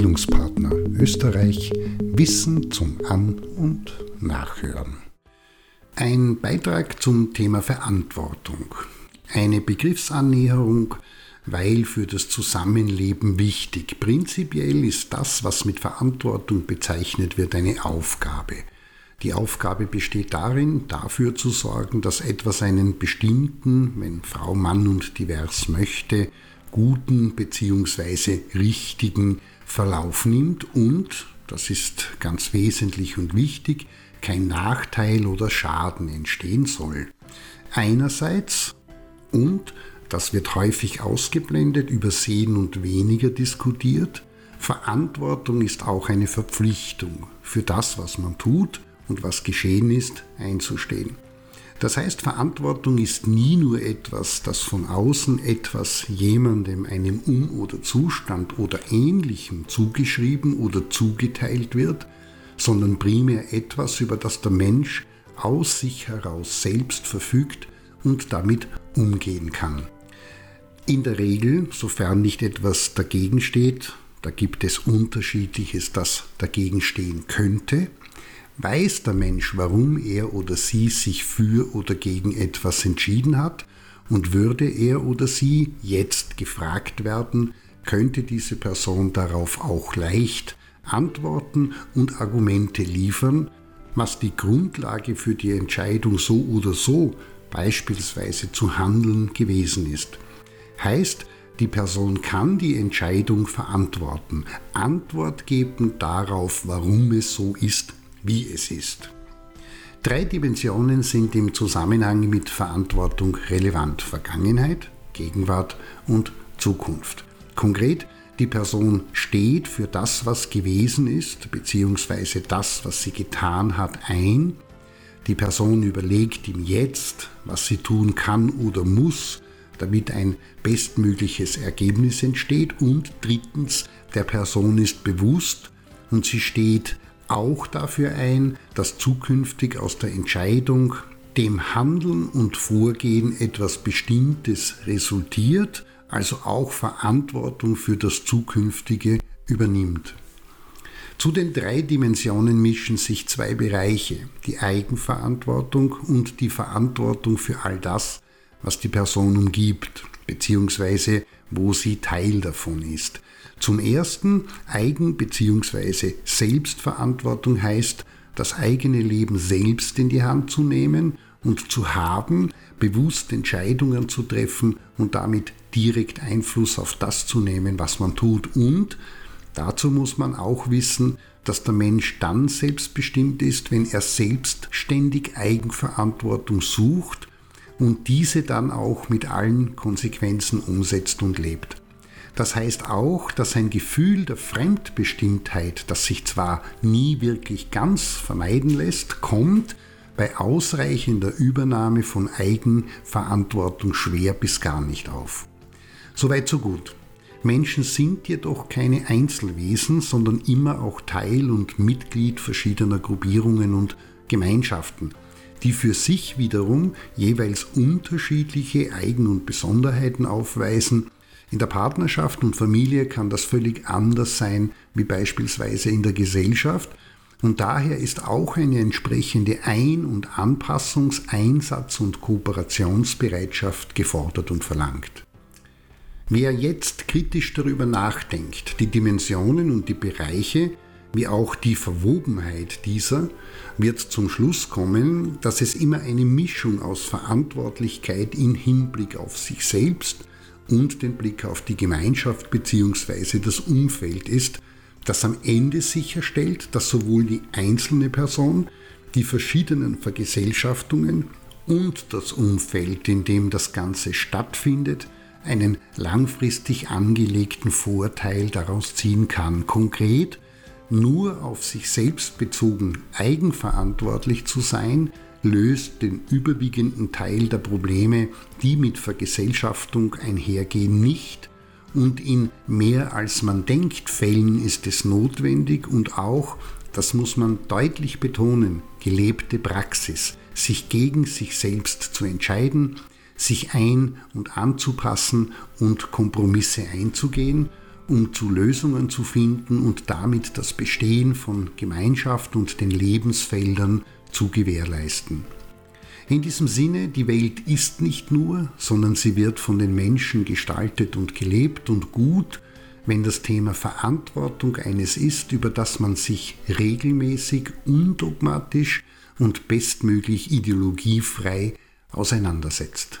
Bildungspartner Österreich Wissen zum An- und Nachhören. Ein Beitrag zum Thema Verantwortung. Eine Begriffsannäherung, weil für das Zusammenleben wichtig. Prinzipiell ist das, was mit Verantwortung bezeichnet wird, eine Aufgabe. Die Aufgabe besteht darin, dafür zu sorgen, dass etwas einen bestimmten, wenn Frau, Mann und divers möchte, guten bzw. richtigen Verlauf nimmt und, das ist ganz wesentlich und wichtig, kein Nachteil oder Schaden entstehen soll. Einerseits und, das wird häufig ausgeblendet, übersehen und weniger diskutiert, Verantwortung ist auch eine Verpflichtung, für das, was man tut und was geschehen ist, einzustehen. Das heißt, Verantwortung ist nie nur etwas, das von außen etwas jemandem, einem Um- oder Zustand oder ähnlichem zugeschrieben oder zugeteilt wird, sondern primär etwas, über das der Mensch aus sich heraus selbst verfügt und damit umgehen kann. In der Regel, sofern nicht etwas dagegen steht, da gibt es unterschiedliches, das dagegen stehen könnte, Weiß der Mensch, warum er oder sie sich für oder gegen etwas entschieden hat und würde er oder sie jetzt gefragt werden, könnte diese Person darauf auch leicht antworten und Argumente liefern, was die Grundlage für die Entscheidung so oder so beispielsweise zu handeln gewesen ist. Heißt, die Person kann die Entscheidung verantworten, Antwort geben darauf, warum es so ist, wie es ist. Drei Dimensionen sind im Zusammenhang mit Verantwortung relevant. Vergangenheit, Gegenwart und Zukunft. Konkret, die Person steht für das, was gewesen ist, beziehungsweise das, was sie getan hat, ein. Die Person überlegt im Jetzt, was sie tun kann oder muss, damit ein bestmögliches Ergebnis entsteht. Und drittens, der Person ist bewusst und sie steht auch dafür ein, dass zukünftig aus der Entscheidung, dem Handeln und Vorgehen etwas Bestimmtes resultiert, also auch Verantwortung für das Zukünftige übernimmt. Zu den drei Dimensionen mischen sich zwei Bereiche, die Eigenverantwortung und die Verantwortung für all das, was die Person umgibt, beziehungsweise wo sie Teil davon ist. Zum Ersten Eigen- bzw. Selbstverantwortung heißt, das eigene Leben selbst in die Hand zu nehmen und zu haben, bewusst Entscheidungen zu treffen und damit direkt Einfluss auf das zu nehmen, was man tut. Und dazu muss man auch wissen, dass der Mensch dann selbstbestimmt ist, wenn er selbstständig Eigenverantwortung sucht und diese dann auch mit allen Konsequenzen umsetzt und lebt. Das heißt auch, dass ein Gefühl der Fremdbestimmtheit, das sich zwar nie wirklich ganz vermeiden lässt, kommt bei ausreichender Übernahme von Eigenverantwortung schwer bis gar nicht auf. Soweit so gut. Menschen sind jedoch keine Einzelwesen, sondern immer auch Teil und Mitglied verschiedener Gruppierungen und Gemeinschaften, die für sich wiederum jeweils unterschiedliche Eigen- und Besonderheiten aufweisen in der Partnerschaft und Familie kann das völlig anders sein wie beispielsweise in der Gesellschaft und daher ist auch eine entsprechende Ein- und Anpassungs-, Einsatz- und Kooperationsbereitschaft gefordert und verlangt. Wer jetzt kritisch darüber nachdenkt, die Dimensionen und die Bereiche, wie auch die Verwobenheit dieser, wird zum Schluss kommen, dass es immer eine Mischung aus Verantwortlichkeit in Hinblick auf sich selbst und den Blick auf die Gemeinschaft bzw. das Umfeld ist, das am Ende sicherstellt, dass sowohl die einzelne Person, die verschiedenen Vergesellschaftungen und das Umfeld, in dem das Ganze stattfindet, einen langfristig angelegten Vorteil daraus ziehen kann. Konkret, nur auf sich selbst bezogen eigenverantwortlich zu sein, löst den überwiegenden Teil der Probleme, die mit Vergesellschaftung einhergehen, nicht. Und in mehr als man denkt Fällen ist es notwendig und auch, das muss man deutlich betonen, gelebte Praxis, sich gegen sich selbst zu entscheiden, sich ein- und anzupassen und Kompromisse einzugehen um zu Lösungen zu finden und damit das Bestehen von Gemeinschaft und den Lebensfeldern zu gewährleisten. In diesem Sinne, die Welt ist nicht nur, sondern sie wird von den Menschen gestaltet und gelebt und gut, wenn das Thema Verantwortung eines ist, über das man sich regelmäßig, undogmatisch und bestmöglich ideologiefrei auseinandersetzt.